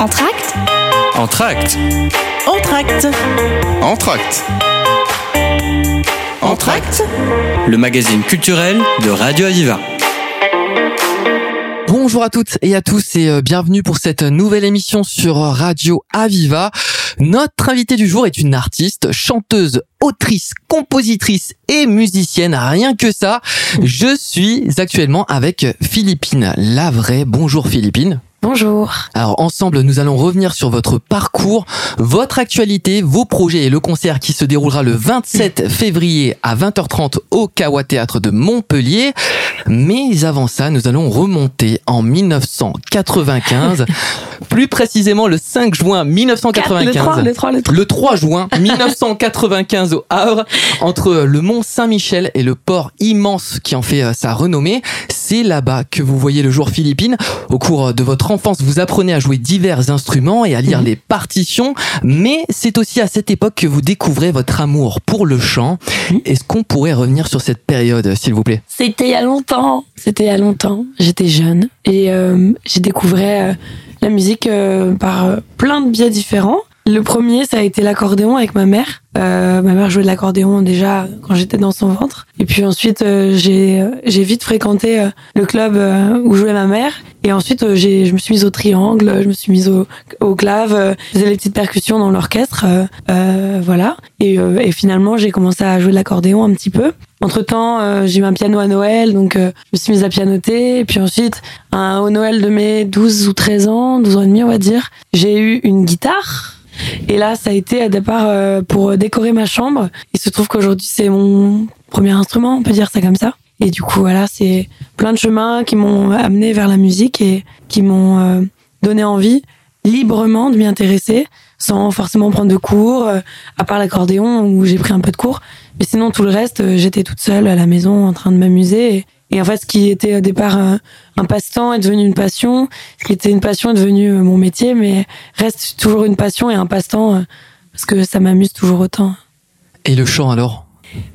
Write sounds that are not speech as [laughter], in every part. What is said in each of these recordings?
Entracte Entracte. Entracte. Entracte. Entracte. Le magazine culturel de Radio Aviva. Bonjour à toutes et à tous et euh, bienvenue pour cette nouvelle émission sur Radio Aviva. Notre invitée du jour est une artiste, chanteuse, autrice, compositrice et musicienne. Rien que ça. Je suis actuellement avec Philippine Lavray. Bonjour Philippine. Bonjour. Alors ensemble, nous allons revenir sur votre parcours, votre actualité, vos projets et le concert qui se déroulera le 27 février à 20h30 au Kawa Théâtre de Montpellier. Mais avant ça, nous allons remonter en 1995, [laughs] plus précisément le 5 juin 1995. Le 3, le 3, le 3. Le 3 juin [laughs] 1995 au Havre, entre le mont Saint-Michel et le port immense qui en fait euh, sa renommée. C'est là-bas que vous voyez le jour Philippine. Au cours de votre enfance, vous apprenez à jouer divers instruments et à lire Mhm. les partitions, mais c'est aussi à cette époque que vous découvrez votre amour pour le chant. Mhm. Est-ce qu'on pourrait revenir sur cette période, s'il vous plaît? C'était il y a longtemps. C'était il y a longtemps. J'étais jeune et euh, j'ai découvert euh, la musique euh, par euh, plein de biais différents. Le premier, ça a été l'accordéon avec ma mère. Euh, ma mère jouait de l'accordéon déjà quand j'étais dans son ventre. Et puis ensuite, euh, j'ai euh, j'ai vite fréquenté euh, le club euh, où jouait ma mère. Et ensuite, euh, j'ai je me suis mise au triangle, je me suis mise au, au clave, euh, je faisais les petites percussions dans l'orchestre, euh, euh, voilà. Et, euh, et finalement, j'ai commencé à jouer de l'accordéon un petit peu. Entre temps, j'ai eu un piano à Noël, donc euh, je me suis mise à pianoter. Et puis ensuite, un, au Noël de mes 12 ou 13 ans, 12 ans et demi, on va dire, j'ai eu une guitare. Et là, ça a été à départ euh, pour décorer ma chambre. Il se trouve qu'aujourd'hui, c'est mon premier instrument, on peut dire ça comme ça. Et du coup, voilà, c'est plein de chemins qui m'ont amené vers la musique et qui m'ont euh, donné envie librement de m'y intéresser sans forcément prendre de cours, euh, à part l'accordéon où j'ai pris un peu de cours. Mais sinon, tout le reste, euh, j'étais toute seule à la maison en train de m'amuser. Et, en fait, ce qui était au départ un, un passe-temps est devenu une passion. Ce qui était une passion est devenu mon métier, mais reste toujours une passion et un passe-temps parce que ça m'amuse toujours autant. Et le chant alors?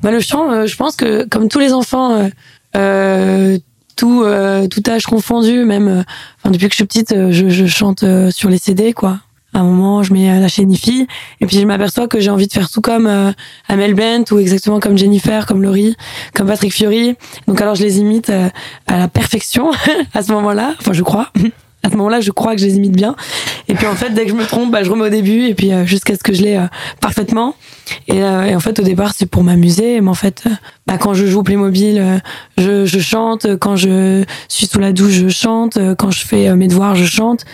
Bah, le chant, euh, je pense que comme tous les enfants, euh, euh, tout, tout âge confondu, même enfin, depuis que je suis petite, je, je chante sur les CD, quoi. À un moment, je mets la chaîne IFI, et puis je m'aperçois que j'ai envie de faire tout comme euh, Amel Bent, ou exactement comme Jennifer, comme Laurie, comme Patrick Fiori. Donc alors je les imite euh, à la perfection [laughs] à ce moment-là, enfin je crois. [laughs] À ce moment-là, je crois que je les imite bien. Et puis en fait, dès que je me trompe, bah, je remets au début, et puis euh, jusqu'à ce que je l'ai euh, parfaitement. Et, euh, et en fait, au départ, c'est pour m'amuser. Mais en fait, euh, bah, quand je joue Playmobil, euh, je, je chante. Quand je suis sous la douche, je chante. Quand je fais euh, mes devoirs, je chante.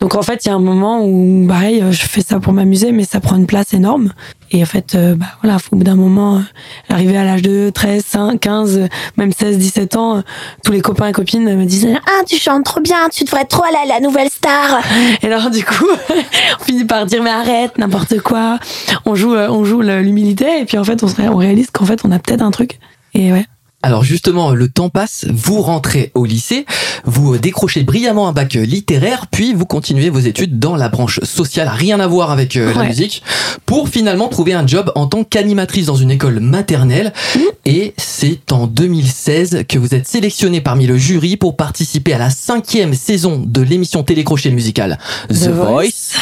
Donc en fait, il y a un moment où, pareil, je fais ça pour m'amuser, mais ça prend une place énorme. Et en fait, bah, voilà, au bout d'un moment, arriver à l'âge de 13, 5, 15, euh, même 16, 17 ans, tous les copains et copines me disaient Ah, tu chantes trop bien, tu devrais trop aller à la nouvelle star. et alors coup, [laughs] on finit par dire mais arrête, n'importe quoi. On joue, euh, on joue l'humilité et puis en fait on, se on réalise qu'en fait on a peut-être un truc. Et ouais. Alors justement, le temps passe, vous rentrez au lycée, vous décrochez brillamment un bac littéraire, puis vous continuez vos études dans la branche sociale, rien à voir avec euh, la musique, pour finalement trouver un job en tant qu'animatrice dans une école maternelle. Mmh. Et c'est en 2016 que vous êtes sélectionnée parmi le jury pour participer à la cinquième saison de l'émission télécrochet musicale The, The Voice. Voice.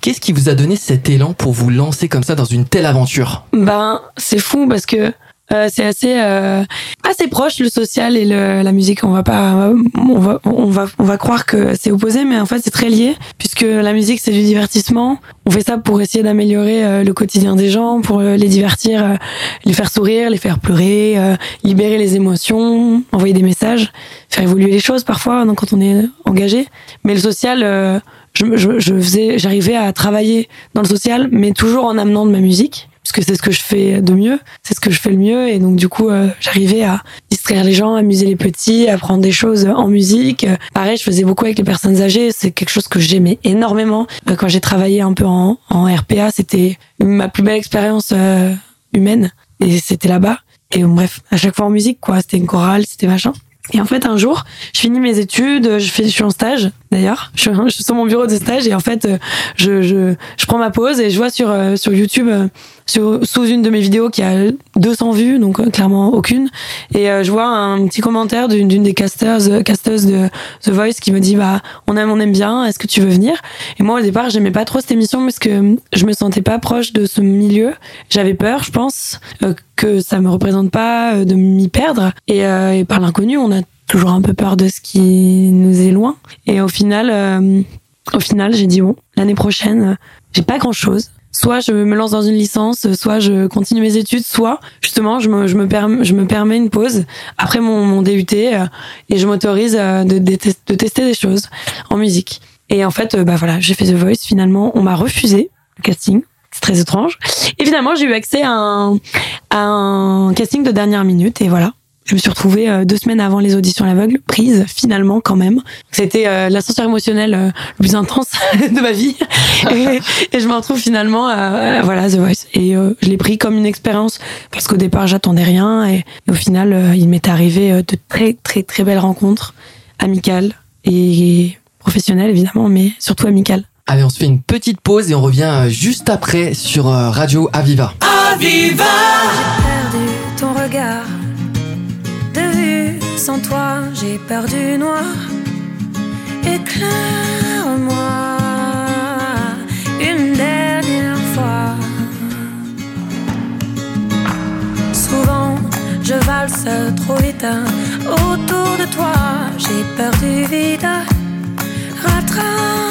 Qu'est-ce qui vous a donné cet élan pour vous lancer comme ça dans une telle aventure? Ben c'est fou parce que euh, c'est assez euh, assez proche le social et le, la musique. On va pas on va on va on va croire que c'est opposé, mais en fait c'est très lié puisque la musique c'est du divertissement. On fait ça pour essayer d'améliorer euh, le quotidien des gens, pour euh, les divertir, les faire sourire, les faire pleurer, libérer les émotions, envoyer des messages, faire évoluer les choses parfois quand on est engagé. Mais le social, euh, je, je, je faisais, j'arrivais à travailler dans le social, mais toujours en amenant de ma musique, puisque c'est ce que je fais de mieux, c'est ce que je fais le mieux, et donc du coup, euh, j'arrivais à distraire les gens, amuser les petits, apprendre des choses en musique. Pareil, je faisais beaucoup avec les personnes âgées, c'est quelque chose que j'aimais énormément. Euh, Quand j'ai travaillé un peu en, RPA, c'était ma plus belle expérience euh, humaine, et c'était là-bas. Et bref, à chaque fois en musique, quoi, c'était une chorale, c'était machin. Et en fait, un jour, je finis mes études, je, fais, je suis en stage d'ailleurs. Je, suis [laughs] sur mon bureau de stage et en fait, euh, je, je, prends ma pause et je vois sur, euh, sur YouTube, euh, sous une de mes vidéos qui a 200 vues, donc clairement aucune. Et je vois un petit commentaire d'une des casteuses de The Voice qui me dit bah on aime on aime bien, est-ce que tu veux venir? Et moi au départ j'aimais pas trop cette émission parce que je me sentais pas proche de ce milieu. J'avais peur, je pense, que ça me représente pas, de m'y perdre. Et par l'inconnu, on a toujours un peu peur de ce qui nous est loin. Et au final, euh, au final, j'ai dit bon, l'année prochaine, euh, j'ai pas grand chose. Soit je me lance dans une licence, soit je continue mes études, soit justement je me, je me, perm- je me permets une pause après mon, mon DUT euh, et je m'autorise euh, de, de, de tester des choses en musique. Et en fait, euh, bah voilà, j'ai fait The Voice. Finalement, on m'a refusé le casting. C'est très étrange. Et finalement, j'ai eu accès à un, à un casting de dernière minute et voilà. Je me suis retrouvée euh, deux semaines avant les auditions à l'aveugle, prise finalement quand même. C'était euh, l'ascenseur émotionnel euh, le plus intense [laughs] de ma vie. et, et je me retrouve finalement à, à, voilà The Voice. Et euh, je l'ai pris comme une expérience parce qu'au départ j'attendais rien et, et au final euh, il m'est arrivé euh, de très très très belles rencontres amicales et professionnelles évidemment, mais surtout amicales. Allez, on se fait une petite pause et on revient juste après sur Radio Aviva. perdu ton regard sans toi j'ai perdu noir. Éclaire-moi une dernière fois. Souvent je valse trop vite autour de toi. J'ai perdu vide. Rattrape-moi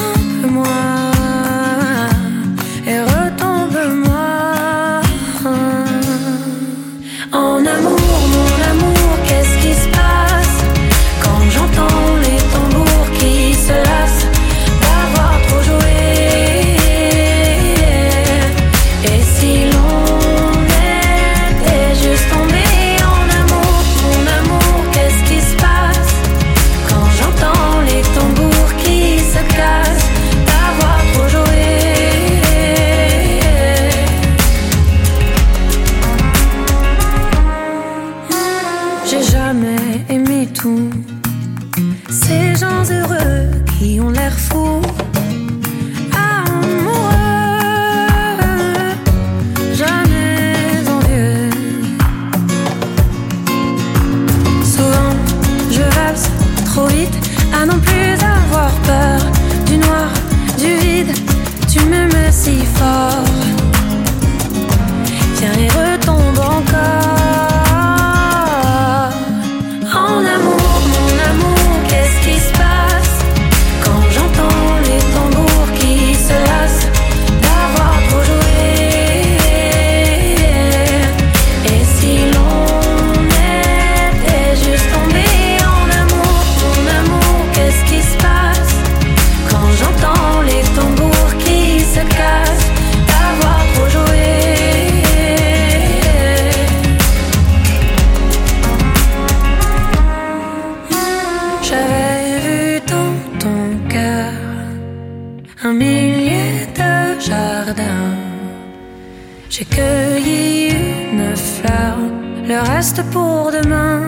demain.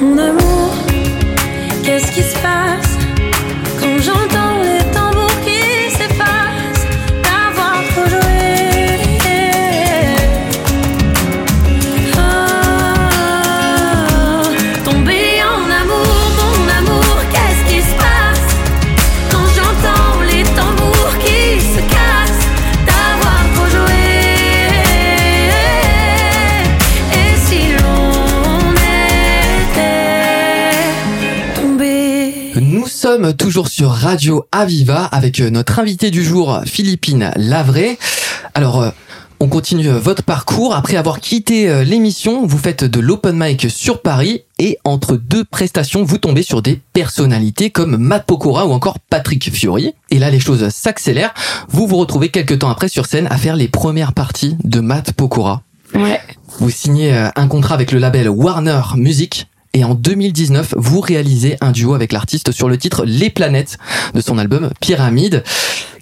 Mon amour, qu'est-ce qui se passe quand j'entends sommes toujours sur Radio Aviva avec euh, notre invité du jour, Philippine Lavray. Alors, euh, on continue euh, votre parcours. Après avoir quitté l'émission, vous faites de l'open mic sur Paris et entre deux prestations, vous tombez sur des personnalités comme Matt Pokora ou encore Patrick Fiori. Et là, les choses s'accélèrent. Vous vous retrouvez quelques temps après sur scène à faire les premières parties de Matt Pokora. Ouais. Vous signez un contrat avec le label Warner Music et en 2019, vous réalisez un duo avec l'artiste sur le titre Les Planètes de son album Pyramide.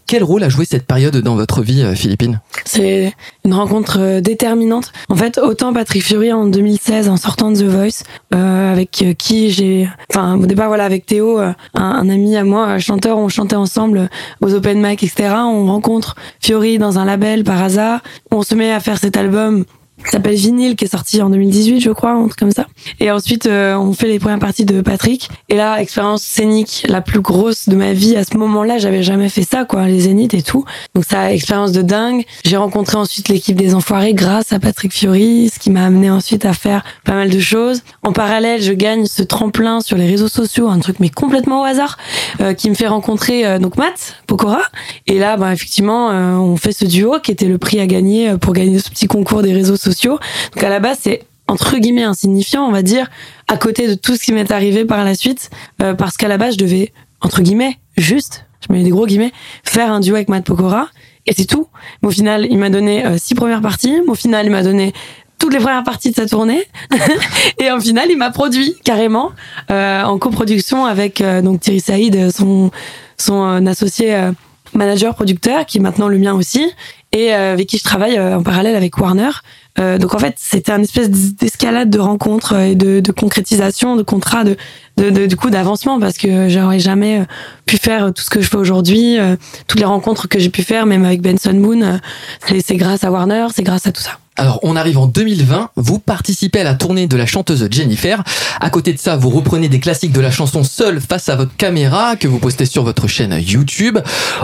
Quel rôle a joué cette période dans votre vie, euh, Philippine? C'est une rencontre euh, déterminante. En fait, autant Patrick Fiori en 2016, en sortant de The Voice, euh, avec qui j'ai, enfin au départ voilà avec Théo, un, un ami à moi, chanteur, on chantait ensemble aux open mic, etc. On rencontre Fiori dans un label par hasard. On se met à faire cet album qui s'appelle Vinyl, qui est sorti en 2018, je crois, un truc comme ça. Et ensuite, euh, on fait les premières parties de Patrick. Et là, expérience scénique la plus grosse de ma vie. À ce moment-là, j'avais jamais fait ça, quoi, les zéniths et tout. Donc ça, expérience de dingue. J'ai rencontré ensuite l'équipe des Enfoirés grâce à Patrick Fiori, ce qui m'a amené ensuite à faire pas mal de choses. En parallèle, je gagne ce tremplin sur les réseaux sociaux, un truc mais complètement au hasard, euh, qui me fait rencontrer euh, donc Matt Pokora. Et là, bah, effectivement, euh, on fait ce duo qui était le prix à gagner euh, pour gagner ce petit concours des réseaux sociaux. Donc à la base, c'est entre guillemets insignifiant, on va dire, à côté de tout ce qui m'est arrivé par la suite, euh, parce qu'à la base, je devais, entre guillemets, juste, je mets des gros guillemets, faire un duo avec Matt Pokora, et c'est tout. Au final, il m'a donné euh, six premières parties, au final, il m'a donné toutes les premières parties de sa tournée, [laughs] et au final, il m'a produit carrément euh, en coproduction avec donc Thierry Saïd, son son associé manager producteur, qui est maintenant le mien aussi, et avec qui je travaille en parallèle avec Warner. Euh, donc en fait, c'était un espèce d'escalade de rencontres euh, et de, concrétisation, de contrats, de, du coup d'avancement parce que j'aurais jamais euh, pu faire tout ce que je fais aujourd'hui, euh, toutes les rencontres que j'ai pu faire, même avec Benson Moon, euh, c'est grâce à Warner, c'est grâce à tout ça. Alors, on arrive en 2020, vous participez à la tournée de la chanteuse Jennifer. À côté de ça, vous reprenez des classiques de la chanson seul face à votre caméra que vous postez sur votre chaîne YouTube.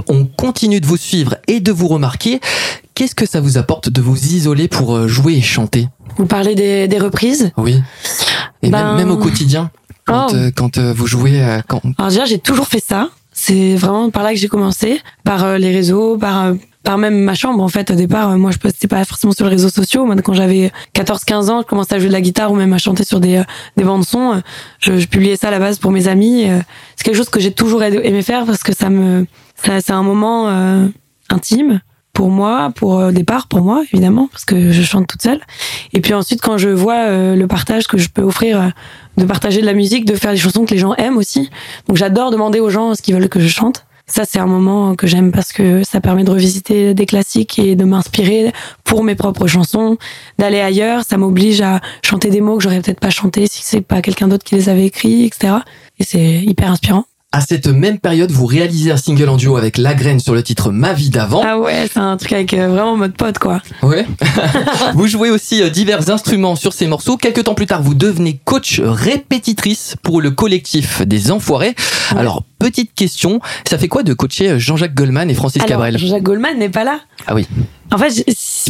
On continue de vous suivre et de vous remarquer. Qu'est-ce que ça vous apporte de vous isoler pour euh, jouer et chanter? Vous parlez des, des reprises? Oui. Et Ben- même, même au quotidien, quand, Oh. euh, quand euh, vous jouez, euh, quand... Alors déjà, j'ai toujours fait ça. C'est vraiment par là que j'ai commencé, par euh, les réseaux, par euh, par même ma chambre en fait. Au départ euh, moi je postais pas forcément sur les réseaux sociaux. Moi quand j'avais 14 15 ans je commençais à jouer de la guitare ou même à chanter sur des des bandes son. Je, je publiais ça à la base pour mes amis. C'est quelque chose que j'ai toujours aimé aimé faire parce que ça me ça c'est un moment euh, intime pour moi pour euh, au départ pour moi évidemment parce que je chante toute seule et puis ensuite quand je vois euh, le partage que je peux offrir euh, de partager de la musique de faire des chansons que les gens aiment aussi donc j'adore demander aux gens ce qu'ils veulent que je chante ça, c'est un moment que j'aime parce que ça permet de revisiter des classiques et de m'inspirer pour mes propres chansons, d'aller ailleurs. Ça m'oblige à chanter des mots que j'aurais peut-être pas chanté si c'est pas quelqu'un d'autre qui les avait écrits, etc. Et c'est hyper inspirant. À cette même période, vous réalisez un single en duo avec La Graine sur le titre Ma vie d'avant. Ah ouais, c'est un truc avec euh, vraiment mode pote, quoi. Ouais. [laughs] vous jouez aussi euh, divers instruments sur ces morceaux. Quelques temps plus tard, vous devenez coach répétitrice pour le collectif des Enfoirés. Ouais. Alors, petite question, ça fait quoi de coacher euh, Jean-Jacques Goldman et Francis Alors, Cabrel? Jean-Jacques Goldman n'est pas là. Ah oui. En fait,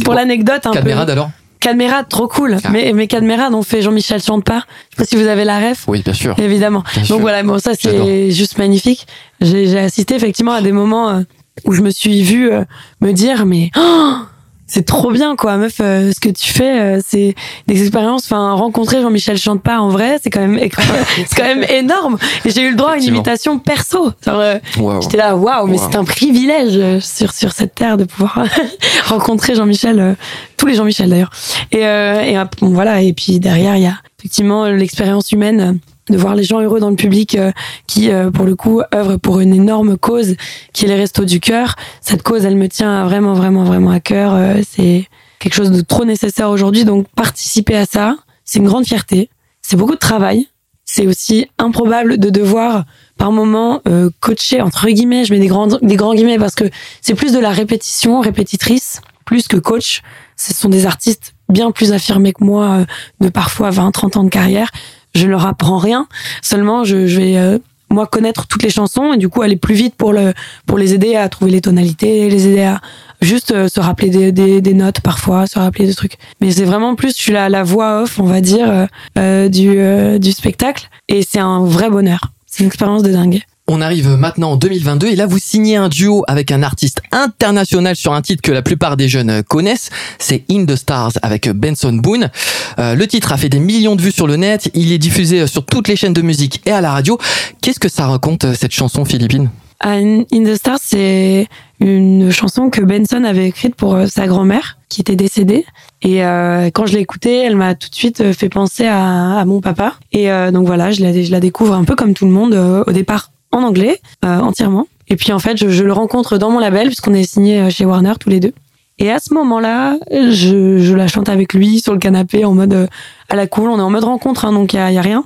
pour Bon, l'anecdote, un Cadmerade peu. alors Cadmerade, trop cool. Ah. Mais, mais Cadmerade, on fait Jean-Michel chante pas. Je sais pas si vous avez la ref. Oui, bien sûr. Évidemment. Bien sûr. Donc voilà, bon, ça c'est juste magnifique. J'ai j'ai assisté effectivement à des moments euh, où je me suis vue euh, me dire, mais oh, c'est trop bien quoi, meuf, euh, ce que tu fais, euh, c'est des expériences. Enfin, rencontrer Jean-Michel Chantepart en vrai, c'est quand même [laughs] c'est quand même énorme. Et j'ai eu le droit à une invitation perso. Euh. J'étais là, waouh, mais Wow. c'est un privilège euh, sur sur cette terre de pouvoir [laughs] rencontrer Jean-Michel, euh, tous les Jean-Michel d'ailleurs. Et, euh, et bon, voilà, et puis derrière il y a effectivement l'expérience humaine de voir les gens heureux dans le public euh, qui, euh, pour le coup, œuvrent pour une énorme cause qui est les Restos du Cœur. Cette cause, elle me tient vraiment, vraiment, vraiment à cœur. Euh, c'est quelque chose de trop nécessaire aujourd'hui. Donc, participer à ça, c'est une grande fierté. C'est beaucoup de travail. C'est aussi improbable de devoir, par moment, euh, coacher, entre guillemets, je mets des grands, des grands guillemets parce que c'est plus de la répétition, répétitrice, plus que coach. Ce sont des artistes bien plus affirmés que moi, euh, de parfois 20, 30 ans de carrière je leur apprends rien. Seulement, je, je vais euh, moi connaître toutes les chansons et du coup aller plus vite pour le pour les aider à trouver les tonalités, les aider à juste euh, se rappeler des, des, des notes parfois, se rappeler des trucs. Mais c'est vraiment plus je suis la, la voix off, on va dire, euh, euh, du euh, du spectacle et c'est un vrai bonheur. C'est une expérience de dingue. On arrive maintenant en 2022 et là vous signez un duo avec un artiste international sur un titre que la plupart des jeunes connaissent, c'est In the Stars avec Benson Boone. Euh, le titre a fait des millions de vues sur le net, il est diffusé sur toutes les chaînes de musique et à la radio. Qu'est-ce que ça raconte euh, cette chanson philippine? Ah, In the Stars, c'est une chanson que Benson avait écrite pour euh, sa grand-mère qui était décédée. Et euh, quand je l'ai écoutée, elle m'a tout de suite euh, fait penser à, mon papa. Et euh, donc voilà, je la, découvre un peu comme tout le monde euh, au départ en anglais euh, entièrement. Et puis en fait, je, je le rencontre dans mon label puisqu'on est signé euh, chez Warner tous les deux. Et à ce moment-là, je, je la chante avec lui sur le canapé en mode euh, à la cool. On est en mode rencontre, hein, donc il y a, y a rien.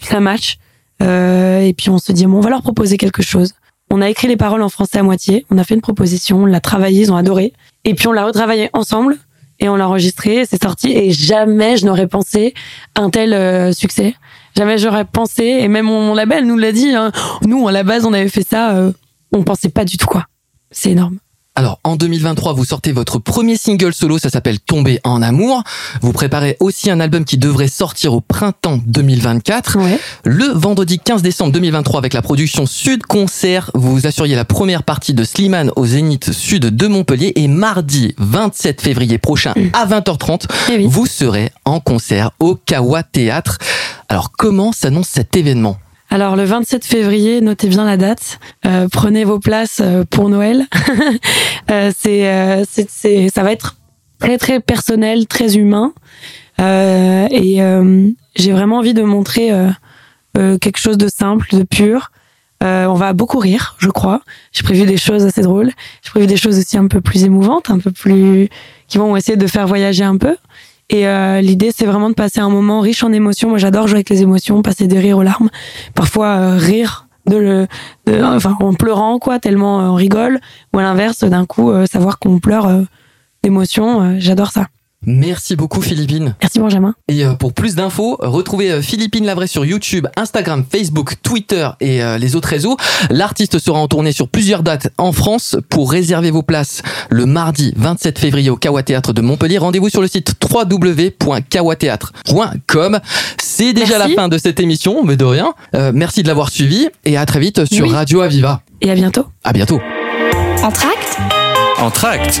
Ça match. Euh, et puis on se dit bon, on va leur proposer quelque chose. On a écrit les paroles en français à moitié. On a fait une proposition, on l'a travaillé, ils ont adoré. Et puis on l'a retravaillé ensemble et on l'a enregistré. C'est sorti et jamais je n'aurais pensé un tel euh, succès. Jamais j'aurais pensé et même mon, label nous l'a dit. hein. Nous à la base on avait fait ça, euh, on pensait pas du tout quoi. C'est énorme. Alors, en 2023, vous sortez votre premier single solo, ça s'appelle Tomber en amour. Vous préparez aussi un album qui devrait sortir au printemps 2024. Ouais. Le vendredi 15 décembre 2023, avec la production Sud Concert, vous assuriez la première partie de Slimane au Zénith Sud de Montpellier. Et mardi 27 février prochain à 20h30, Eh oui. vous serez en concert au Kawa Théâtre. Alors, comment s'annonce cet événement Alors le 27 février, notez bien la date. Euh, prenez vos places euh, pour Noël. [laughs] Euh, c'est, c'est, ça va être très très personnel, très humain. Et j'ai vraiment envie de montrer quelque chose de simple, de pur. On va beaucoup rire, je crois. J'ai prévu des choses assez drôles. J'ai prévu des choses aussi un peu plus émouvantes, un peu plus qui vont essayer de faire voyager un peu. Et euh, l'idée, c'est vraiment de passer un moment riche en émotions. Moi, j'adore jouer avec les émotions, passer des rires aux larmes. Parfois, euh, rire de le, de- enfin, en pleurant, quoi, tellement euh, on rigole. Ou à l'inverse, d'un coup, savoir qu'on pleure d'émotion. j'adore ça. Merci beaucoup Philippine. Merci, Benjamin. Et euh, pour plus d'infos, retrouvez euh, Philippine Lavray sur YouTube, Instagram, Facebook, Twitter et euh, les autres réseaux. L'artiste sera en tournée sur plusieurs dates en France. Pour réserver vos places le mardi 27 février au Kawa Théâtre de Montpellier, rendez-vous sur le site www.kawatheatre.com. C'est déjà Merci. la fin de cette émission, mais de rien. Euh, merci de l'avoir suivi et à très vite sur Oui. Radio Aviva. Et à bientôt. À bientôt. Entracte Entracte.